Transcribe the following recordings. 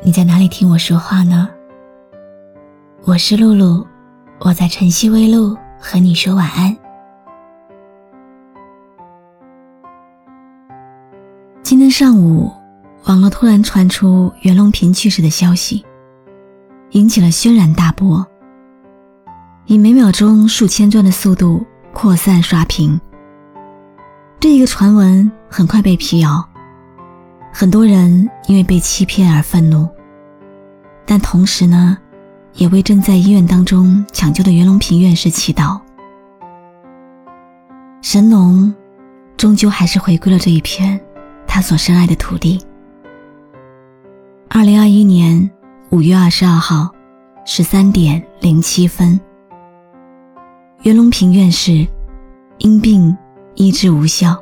你在哪里听我说话呢？我是露露，我在晨曦微露和你说晚安。今天上午，网络突然传出袁隆平去世的消息，引起了轩然大波，以每秒钟数千转的速度扩散刷屏。这一个传闻很快被辟谣。很多人因为被欺骗而愤怒，但同时呢，也为正在医院当中抢救的袁隆平院士祈祷。神农终究还是回归了这一片他所深爱的土地。二零二一年五月二十二号十三点零七分，袁隆平院士因病医治无效，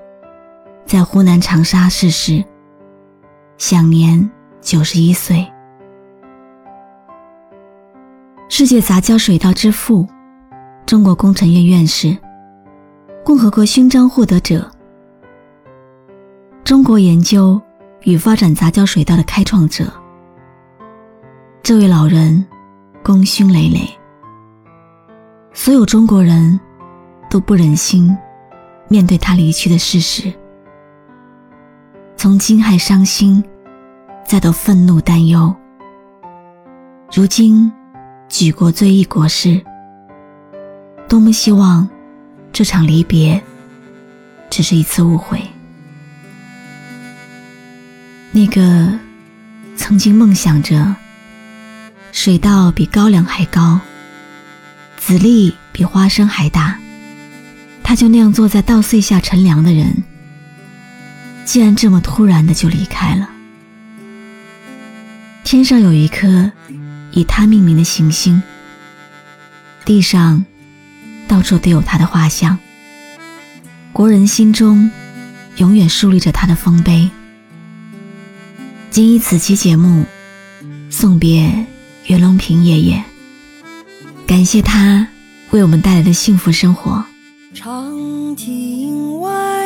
在湖南长沙逝世。享年九十一岁。世界杂交水稻之父，中国工程院院士，共和国勋章获得者，中国研究与发展杂交水稻的开创者。这位老人功勋累累，所有中国人都不忍心面对他离去的事实。从惊骇、伤心，再到愤怒、担忧，如今举国追忆国事，多么希望这场离别只是一次误会。那个曾经梦想着水稻比高粱还高，籽粒比花生还大，他就那样坐在稻穗下乘凉的人。竟然这么突然的就离开了。天上有一颗以他命名的行星，地上到处都有他的画像。国人心中永远树立着他的丰碑。仅以此期节目送别袁隆平爷爷，感谢他为我们带来的幸福生活。长亭外。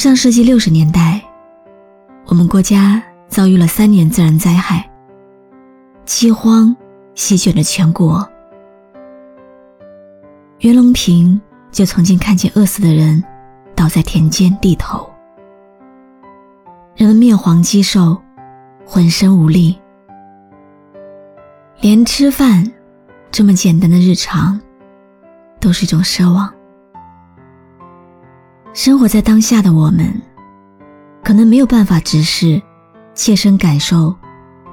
上世纪六十年代，我们国家。遭遇了三年自然灾害，饥荒席卷着全国。袁隆平就曾经看见饿死的人倒在田间地头，人们面黄肌瘦，浑身无力，连吃饭这么简单的日常都是一种奢望。生活在当下的我们，可能没有办法直视。切身感受，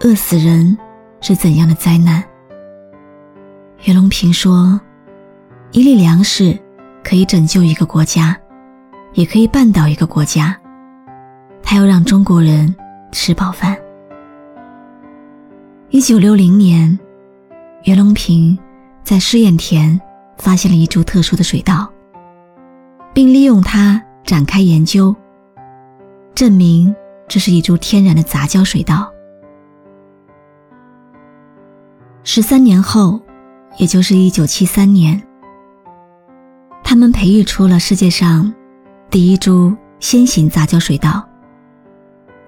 饿死人是怎样的灾难。袁隆平说：“一粒粮食可以拯救一个国家，也可以绊倒一个国家。他要让中国人吃饱饭。”一九六零年，袁隆平在试验田发现了一株特殊的水稻，并利用它展开研究，证明。这是一株天然的杂交水稻。十三年后，也就是一九七三年，他们培育出了世界上第一株先行杂交水稻。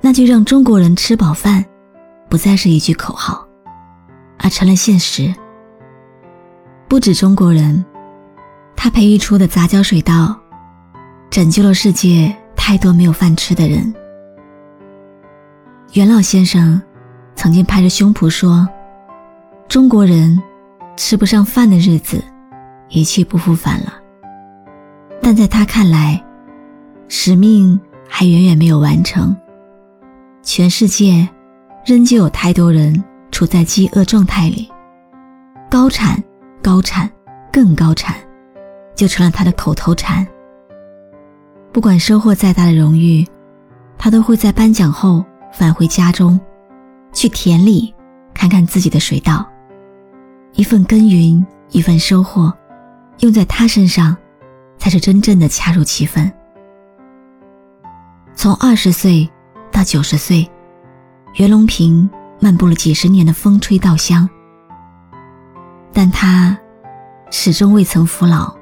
那就让中国人吃饱饭，不再是一句口号，而成了现实。不止中国人，他培育出的杂交水稻，拯救了世界太多没有饭吃的人。袁老先生曾经拍着胸脯说：“中国人吃不上饭的日子一去不复返了。”但在他看来，使命还远远没有完成。全世界仍旧有太多人处在饥饿状态里，高产、高产、更高产，就成了他的口头禅。不管收获再大的荣誉，他都会在颁奖后返回家中，去田里看看自己的水稻。一份耕耘，一份收获，用在他身上，才是真正的恰如其分。从二十岁。到九十岁，袁隆平漫步了几十年的风吹稻香，但他始终未曾服老。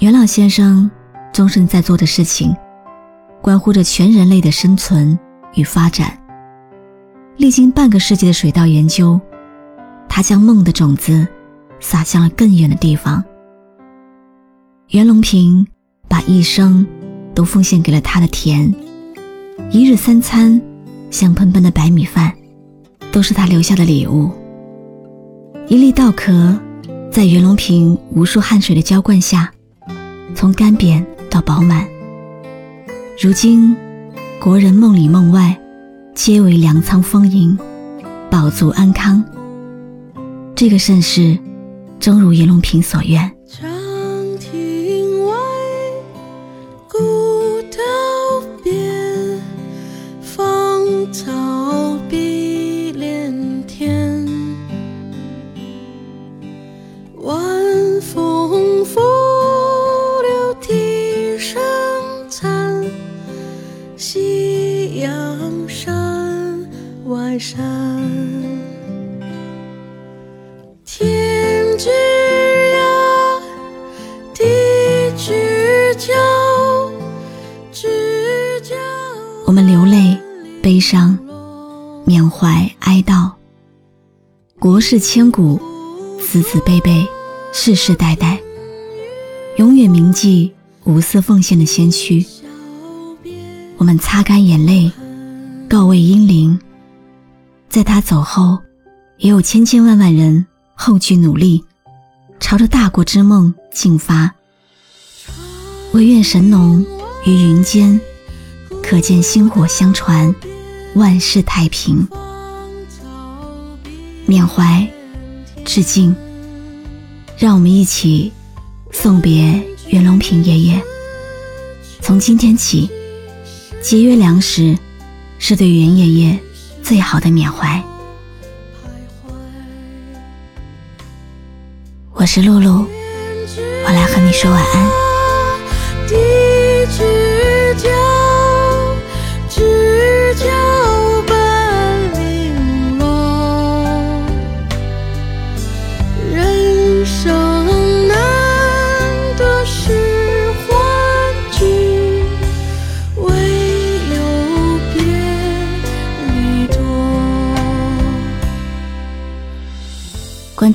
袁老先生终身在做的事情，关乎着全人类的生存与发展。历经半个世纪的水稻研究，他将梦的种子撒向了更远的地方。袁隆平把一生都奉献给了他的田。一日三餐，香喷喷的白米饭，都是他留下的礼物。一粒稻壳，在袁隆平无数汗水的浇灌下，从干瘪到饱满。如今，国人梦里梦外，皆为粮仓丰盈，饱足安康。这个盛世，正如袁隆平所愿。悲伤、缅怀、哀悼，国事千古，子子辈辈，世世代代，永远铭记无私奉献的先驱。我们擦干眼泪，告慰英灵。在他走后，也有千千万万人后继努力，朝着大国之梦进发。唯愿神农于云间，可见薪火相传，万世太平。缅怀，致敬，让我们一起送别袁隆平爷爷。从今天起，节约粮食，是对袁爷爷。最好的缅怀。我是露露，我来和你说晚安。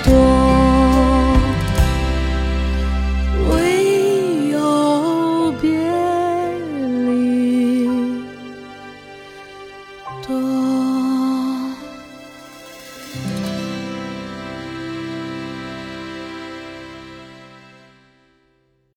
多。